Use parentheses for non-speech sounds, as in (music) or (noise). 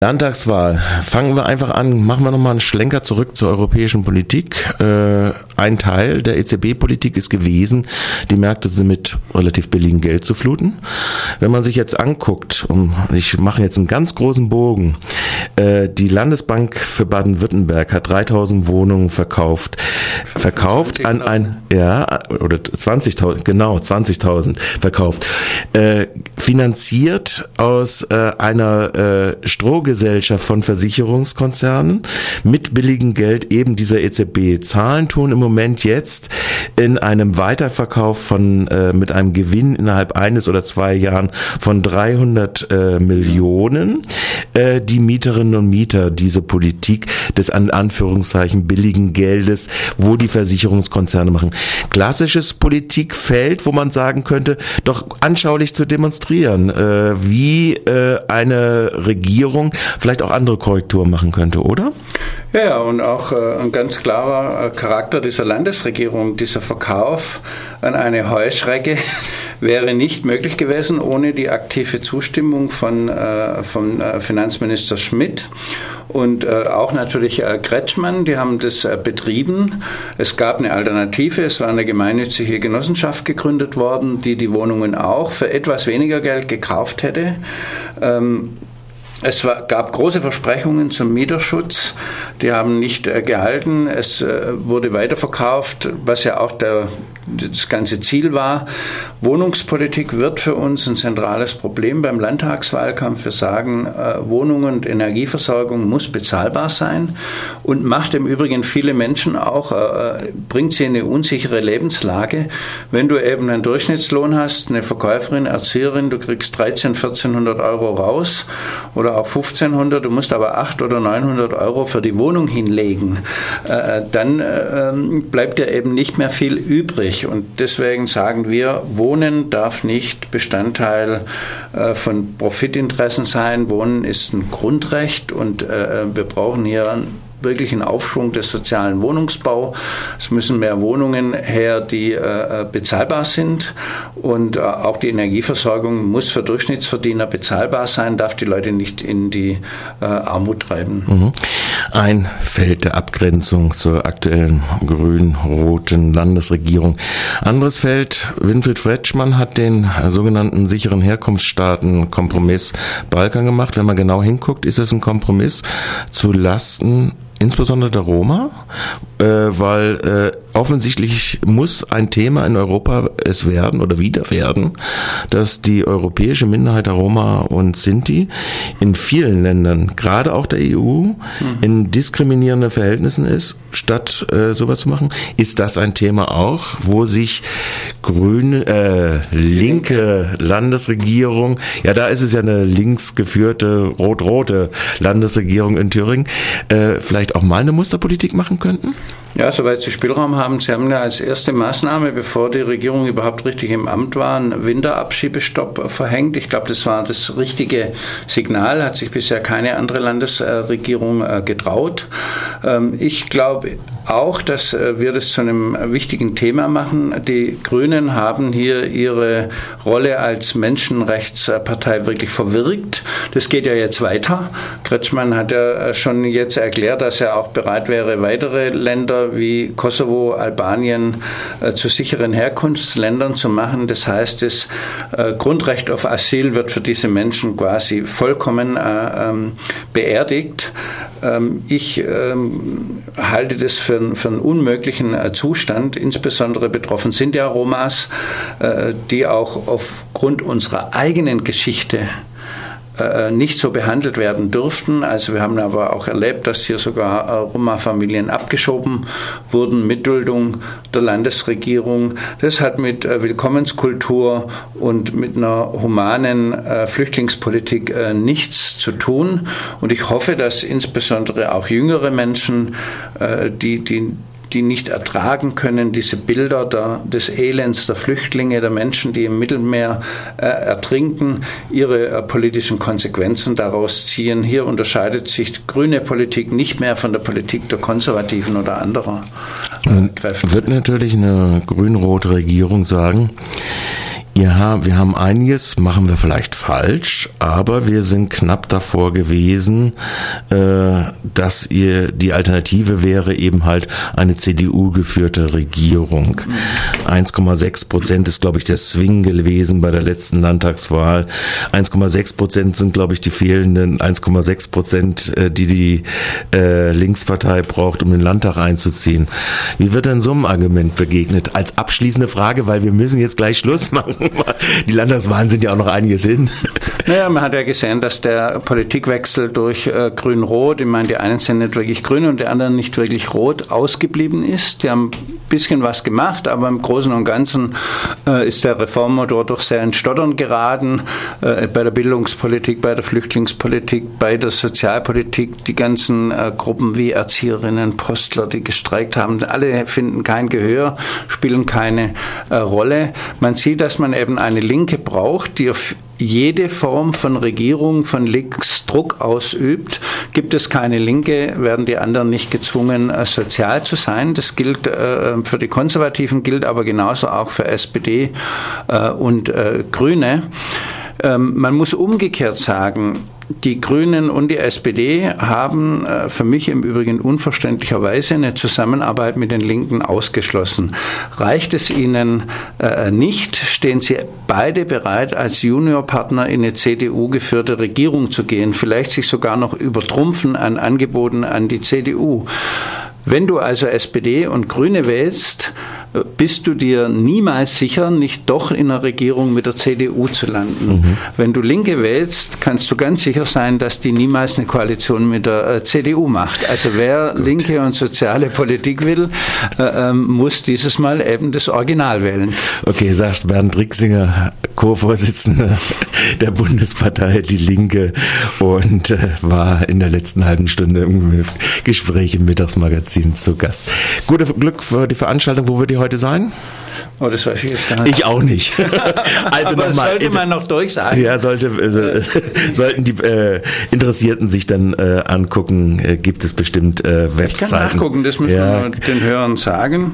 Landtagswahl. Fangen wir einfach an. Machen wir nochmal einen Schlenker zurück zur europäischen Politik. Äh, ein Teil der EZB-Politik ist gewesen, die Märkte mit relativ billigem Geld zu fluten. Wenn man sich jetzt anguckt, um, ich mache jetzt einen ganz großen Bogen, äh, die Landesbank für Baden-Württemberg hat 3000 Wohnungen verkauft. Verkauft an ein, ja, oder 20.000, genau, 20.000 verkauft. Äh, finanziert aus äh, einer äh, Stroh Fondsgesellschaft von Versicherungskonzernen mit billigem Geld eben dieser EZB. Zahlen tun im Moment jetzt in einem Weiterverkauf von äh, mit einem Gewinn innerhalb eines oder zwei Jahren von 300 äh, Millionen die Mieterinnen und Mieter diese Politik des an Anführungszeichen billigen Geldes, wo die Versicherungskonzerne machen. Klassisches Politikfeld, wo man sagen könnte, doch anschaulich zu demonstrieren, äh, wie äh, eine Regierung vielleicht auch andere Korrekturen machen könnte, oder? Ja, und auch äh, ein ganz klarer äh, Charakter dieser Landesregierung, dieser Verkauf an eine Heuschrecke wäre nicht möglich gewesen ohne die aktive Zustimmung von, äh, von äh, Finanzminister Schmidt und äh, auch natürlich äh, Kretschmann, die haben das äh, betrieben. Es gab eine Alternative, es war eine gemeinnützige Genossenschaft gegründet worden, die die Wohnungen auch für etwas weniger Geld gekauft hätte. Ähm, es war, gab große Versprechungen zum Mieterschutz, die haben nicht äh, gehalten. Es äh, wurde weiterverkauft, was ja auch der, das ganze Ziel war. Wohnungspolitik wird für uns ein zentrales Problem beim Landtagswahlkampf. Wir sagen, äh, Wohnungen und Energieversorgung muss bezahlbar sein und macht im Übrigen viele Menschen auch, äh, bringt sie in eine unsichere Lebenslage. Wenn du eben einen Durchschnittslohn hast, eine Verkäuferin, Erzieherin, du kriegst 13, 1400 Euro raus oder auch 1500, du musst aber 800 oder 900 Euro für die Wohnung hinlegen, äh, dann äh, ähm, bleibt ja eben nicht mehr viel übrig. Und deswegen sagen wir, Wohnen darf nicht Bestandteil äh, von Profitinteressen sein. Wohnen ist ein Grundrecht und äh, wir brauchen hier wirklich einen Aufschwung des sozialen Wohnungsbau. Es müssen mehr Wohnungen her, die äh, bezahlbar sind und äh, auch die Energieversorgung muss für Durchschnittsverdiener bezahlbar sein, darf die Leute nicht in die äh, Armut treiben. Mhm. Ein Feld der Abgrenzung zur aktuellen grün-roten Landesregierung. Anderes Feld, Winfried Fretschmann hat den sogenannten sicheren Herkunftsstaaten Kompromiss Balkan gemacht. Wenn man genau hinguckt, ist es ein Kompromiss zu Lasten insbesondere der Roma, äh, weil äh, offensichtlich muss ein Thema in Europa es werden oder wieder werden, dass die europäische Minderheit der Roma und Sinti in vielen Ländern, gerade auch der EU, mhm. in diskriminierenden Verhältnissen ist, statt äh, sowas zu machen. Ist das ein Thema auch, wo sich grüne, äh, linke Landesregierung, ja, da ist es ja eine links geführte rot-rote Landesregierung in Thüringen, äh, vielleicht auch mal eine Musterpolitik machen könnten? Ja, soweit Sie Spielraum haben. Sie haben ja als erste Maßnahme, bevor die Regierung überhaupt richtig im Amt war, einen Winterabschiebestopp verhängt. Ich glaube, das war das richtige Signal, hat sich bisher keine andere Landesregierung äh, getraut. Ähm, ich glaube auch, dass äh, wir das zu einem wichtigen Thema machen. Die Grünen haben hier ihre Rolle als Menschenrechtspartei wirklich verwirkt. Das geht ja jetzt weiter. Kretschmann hat ja schon jetzt erklärt, dass er auch bereit wäre, weitere Länder wie Kosovo, Albanien äh, zu sicheren Herkunftsländern zu machen. Das heißt, das äh, Grundrecht auf Asyl wird für diese Menschen quasi vollkommen äh, ähm, beerdigt. Ähm, ich ähm, halte das für, für einen unmöglichen Zustand. Insbesondere betroffen sind ja Romas, die auch aufgrund unserer eigenen Geschichte äh, nicht so behandelt werden dürften. Also wir haben aber auch erlebt, dass hier sogar äh, Roma-Familien abgeschoben wurden mit Duldung der Landesregierung. Das hat mit äh, Willkommenskultur und mit einer humanen Flüchtlingspolitik nichts zu tun. Und ich hoffe, dass insbesondere auch jüngere Menschen, die, die die nicht ertragen können, diese Bilder der, des Elends der Flüchtlinge, der Menschen, die im Mittelmeer äh, ertrinken, ihre äh, politischen Konsequenzen daraus ziehen. Hier unterscheidet sich grüne Politik nicht mehr von der Politik der Konservativen oder anderer äh, Kräfte. Wird natürlich eine grün-rote Regierung sagen, Ja, wir haben einiges, machen wir vielleicht falsch, aber wir sind knapp davor gewesen, äh, dass ihr die Alternative wäre eben halt eine CDU-geführte Regierung. 1,6 Prozent ist, glaube ich, der Swing gewesen bei der letzten Landtagswahl. 1,6 Prozent sind, glaube ich, die fehlenden 1,6 Prozent, äh, die die äh, Linkspartei braucht, um den Landtag einzuziehen. Wie wird denn so einem Argument begegnet? Als abschließende Frage, weil wir müssen jetzt gleich Schluss machen. (laughs) Die Landtagswahlen sind ja auch noch einiges hin. Naja, man hat ja gesehen, dass der Politikwechsel durch äh, Grün-Rot, ich meine, die einen sind nicht wirklich grün und die anderen nicht wirklich rot, ausgeblieben ist. Die haben ein bisschen was gemacht, aber im Großen und Ganzen äh, ist der Reformmotor doch sehr ins Stottern geraten. Äh, bei der Bildungspolitik, bei der Flüchtlingspolitik, bei der Sozialpolitik, die ganzen äh, Gruppen wie Erzieherinnen, Postler, die gestreikt haben, alle finden kein Gehör, spielen keine äh, Rolle. Man sieht, dass man eben eine Linke braucht, die auf jede Form von Regierung von links Druck ausübt. Gibt es keine Linke, werden die anderen nicht gezwungen, äh, sozial zu sein. Das gilt äh, für die Konservativen, gilt aber genauso auch für SPD äh, und Grüne. Ähm, man muss umgekehrt sagen, die Grünen und die SPD haben äh, für mich im Übrigen unverständlicherweise eine Zusammenarbeit mit den Linken ausgeschlossen. Reicht es ihnen äh, nicht, stehen sie beide bereit, als Juniorpartner in eine CDU geführte Regierung zu gehen, vielleicht sich sogar noch übertrumpfen an Angeboten an die CDU. Wenn du also SPD und Grüne wählst, bist du dir niemals sicher, nicht doch in einer Regierung mit der CDU zu landen. Mhm. Wenn du Linke wählst, kannst du ganz sicher sein, dass die niemals eine Koalition mit der äh, CDU macht. Also wer Gut. linke und soziale Politik will, äh, ähm, muss dieses Mal eben das Original wählen. Okay, sagt Bernd Rixinger, Co-Vorsitzender (laughs) der Bundespartei Die Linke und äh, war in der letzten halben Stunde im Gespräch im Mittagsmagazin zu Gast. Gutes Glück für die Veranstaltung. Wo wird ihr heute sein? Oh, das weiß ich jetzt gar nicht. Ich auch nicht. (laughs) also Aber nochmal. sollte man noch durchsagen. Ja, sollte, äh, (laughs) sollten die äh, Interessierten sich dann äh, angucken, äh, gibt es bestimmt äh, Webseiten. Ich kann nachgucken, das müssen ja. wir den Hörern sagen.